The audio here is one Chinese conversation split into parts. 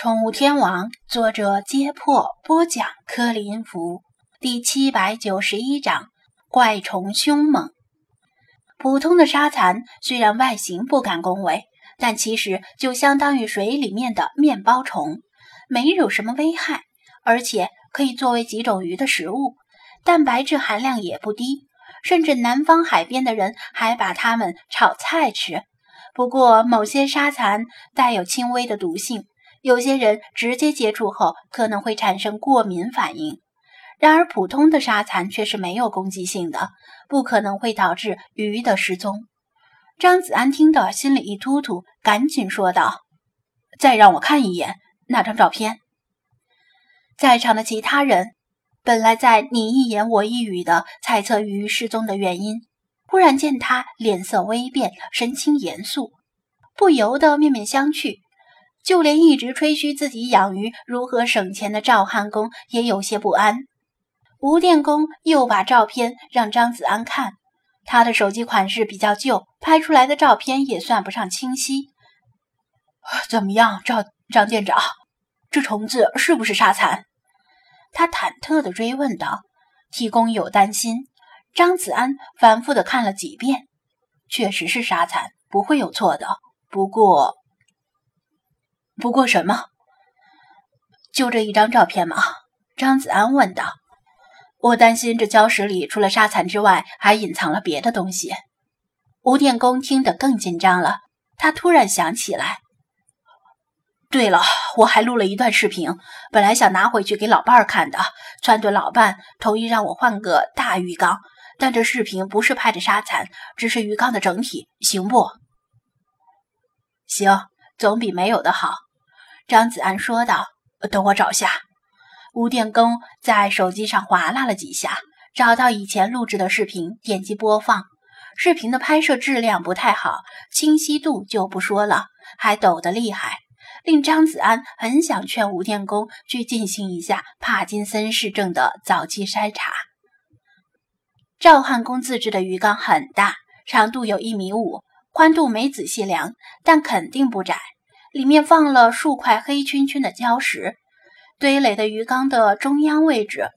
宠物天王，作者：揭破，播讲：柯林福，第七百九十一章：怪虫凶猛。普通的沙蚕虽然外形不敢恭维，但其实就相当于水里面的面包虫，没有什么危害，而且可以作为几种鱼的食物，蛋白质含量也不低，甚至南方海边的人还把它们炒菜吃。不过，某些沙蚕带有轻微的毒性。有些人直接接触后可能会产生过敏反应，然而普通的沙蚕却是没有攻击性的，不可能会导致鱼的失踪。张子安听得心里一突突，赶紧说道：“再让我看一眼那张照片。”在场的其他人本来在你一言我一语的猜测鱼失踪的原因，忽然见他脸色微变，神情严肃，不由得面面相觑。就连一直吹嘘自己养鱼如何省钱的赵汉公也有些不安。吴电工又把照片让张子安看，他的手机款式比较旧，拍出来的照片也算不上清晰。怎么样，赵张店长，这虫子是不是沙蚕？他忐忑地追问道。提工有担心，张子安反复地看了几遍，确实是沙蚕，不会有错的。不过。不过什么？就这一张照片吗？张子安问道。我担心这礁石里除了沙蚕之外，还隐藏了别的东西。吴电工听得更紧张了。他突然想起来，对了，我还录了一段视频，本来想拿回去给老伴儿看的。川顿老伴同意让我换个大鱼缸，但这视频不是拍的沙蚕，只是鱼缸的整体，行不？行，总比没有的好。张子安说道：“等我找下。”吴电工在手机上划拉了几下，找到以前录制的视频，点击播放。视频的拍摄质量不太好，清晰度就不说了，还抖得厉害，令张子安很想劝吴电工去进行一下帕金森氏症的早期筛查。赵汉公自制的鱼缸很大，长度有一米五，宽度没仔细量，但肯定不窄。里面放了数块黑黢黢的礁石，堆垒的鱼缸的中央位置，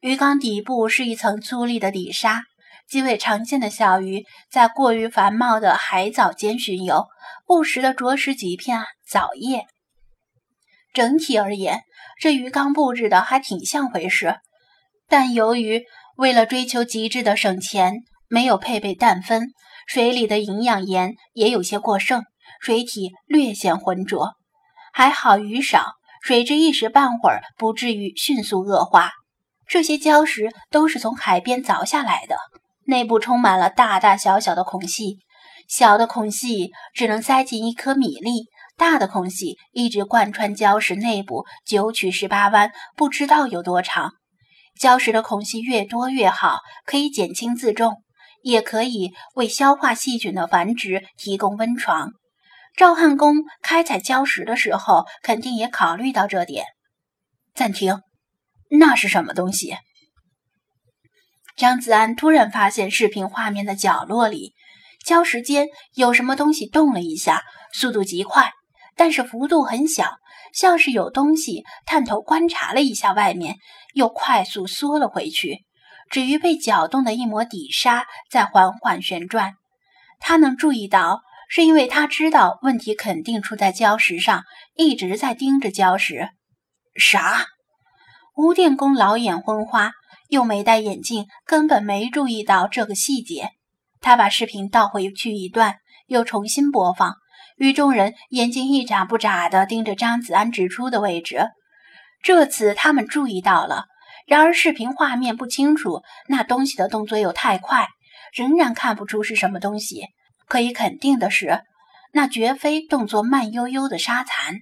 鱼缸底部是一层粗粝的底沙。几尾常见的小鱼在过于繁茂的海藻间巡游，不时地啄食几片藻叶。整体而言，这鱼缸布置的还挺像回事。但由于为了追求极致的省钱，没有配备氮分，水里的营养盐也有些过剩。水体略显浑浊，还好鱼少，水质一时半会儿不至于迅速恶化。这些礁石都是从海边凿下来的，内部充满了大大小小的孔隙，小的孔隙只能塞进一颗米粒，大的孔隙一直贯穿礁石内部九曲十八弯，不知道有多长。礁石的孔隙越多越好，可以减轻自重，也可以为消化细菌的繁殖提供温床。赵汉公开采礁石的时候，肯定也考虑到这点。暂停，那是什么东西？张子安突然发现视频画面的角落里，礁石间有什么东西动了一下，速度极快，但是幅度很小，像是有东西探头观察了一下外面，又快速缩了回去。至于被搅动的一抹底沙在缓缓旋转，他能注意到。是因为他知道问题肯定出在礁石上，一直在盯着礁石。啥？吴电工老眼昏花，又没戴眼镜，根本没注意到这个细节。他把视频倒回去一段，又重新播放。与众人眼睛一眨不眨地盯着张子安指出的位置。这次他们注意到了，然而视频画面不清楚，那东西的动作又太快，仍然看不出是什么东西。可以肯定的是，那绝非动作慢悠悠的沙蚕。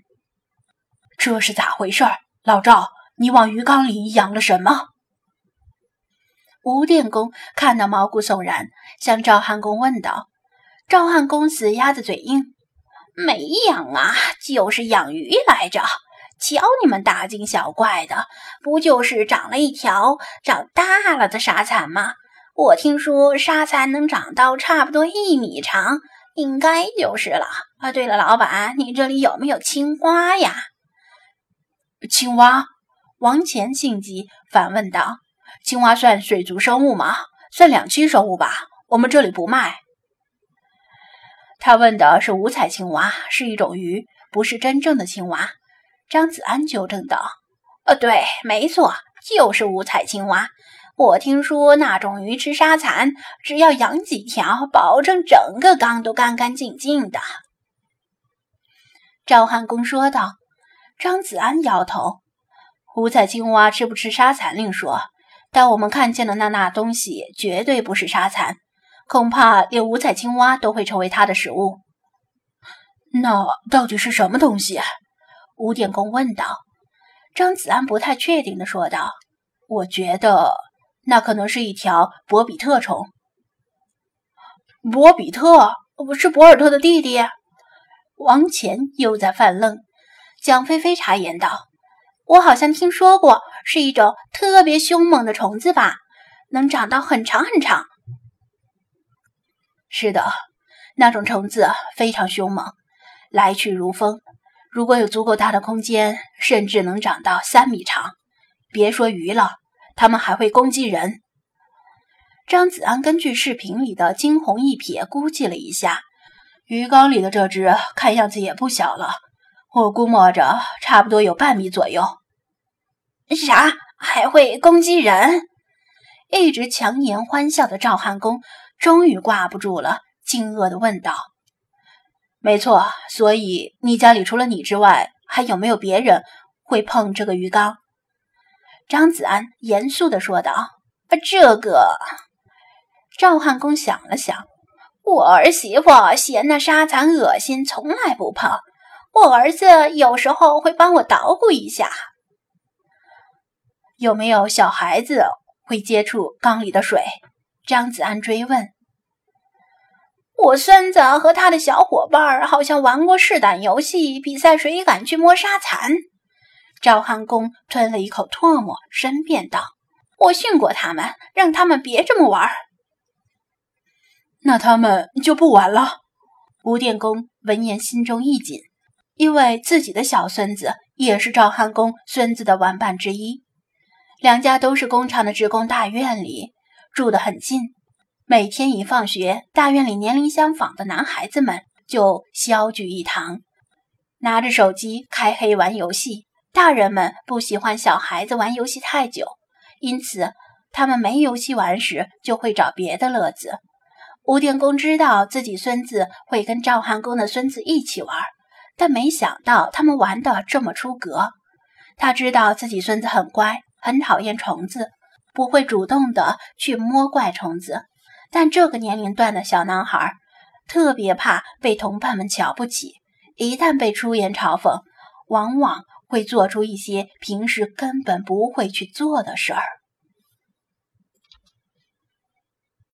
这是咋回事？老赵，你往鱼缸里养了什么？吴电工看得毛骨悚然，向赵汉公问道。赵汉公死鸭子嘴硬：“没养啊，就是养鱼来着。瞧你们大惊小怪的，不就是长了一条长大了的沙蚕吗？”我听说沙蚕能长到差不多一米长，应该就是了。啊，对了，老板，你这里有没有青蛙呀？青蛙？王乾性急反问道：“青蛙算水族生物吗？算两栖生物吧？我们这里不卖。”他问的是五彩青蛙，是一种鱼，不是真正的青蛙。张子安纠正道：“呃，对，没错，就是五彩青蛙。我听说那种鱼吃沙蚕，只要养几条，保证整个缸都干干净净的。”赵汉公说道。张子安摇头：“五彩青蛙吃不吃沙蚕另说，但我们看见的那那东西绝对不是沙蚕。”恐怕连五彩青蛙都会成为它的食物。那到底是什么东西？吴电工问道。张子安不太确定地说道：“我觉得那可能是一条博比特虫。”博比特不是博尔特的弟弟？王乾又在犯愣。蒋菲菲插言道：“我好像听说过，是一种特别凶猛的虫子吧？能长到很长很长。”是的，那种虫子非常凶猛，来去如风。如果有足够大的空间，甚至能长到三米长。别说鱼了，他们还会攻击人。张子安根据视频里的惊鸿一瞥估计了一下，鱼缸里的这只看样子也不小了，我估摸着差不多有半米左右。啥？还会攻击人？一直强颜欢笑的赵汉公。终于挂不住了，惊愕地问道：“没错，所以你家里除了你之外，还有没有别人会碰这个鱼缸？”张子安严肃地说道：“啊这个。”赵汉公想了想：“我儿媳妇嫌那沙蚕恶心，从来不碰。我儿子有时候会帮我捣鼓一下。”有没有小孩子会接触缸里的水？张子安追问：“我孙子和他的小伙伴好像玩过试胆游戏，比赛谁敢去摸沙蚕。”赵汉公吞了一口唾沫，申辩道：“我训过他们，让他们别这么玩。”那他们就不玩了。吴电工闻言心中一紧，因为自己的小孙子也是赵汉公孙子的玩伴之一，两家都是工厂的职工大院里。住得很近，每天一放学，大院里年龄相仿的男孩子们就相聚一堂，拿着手机开黑玩游戏。大人们不喜欢小孩子玩游戏太久，因此他们没游戏玩时就会找别的乐子。吴电工知道自己孙子会跟赵汉公的孙子一起玩，但没想到他们玩的这么出格。他知道自己孙子很乖，很讨厌虫子。不会主动的去摸怪虫子，但这个年龄段的小男孩特别怕被同伴们瞧不起。一旦被出言嘲讽，往往会做出一些平时根本不会去做的事儿。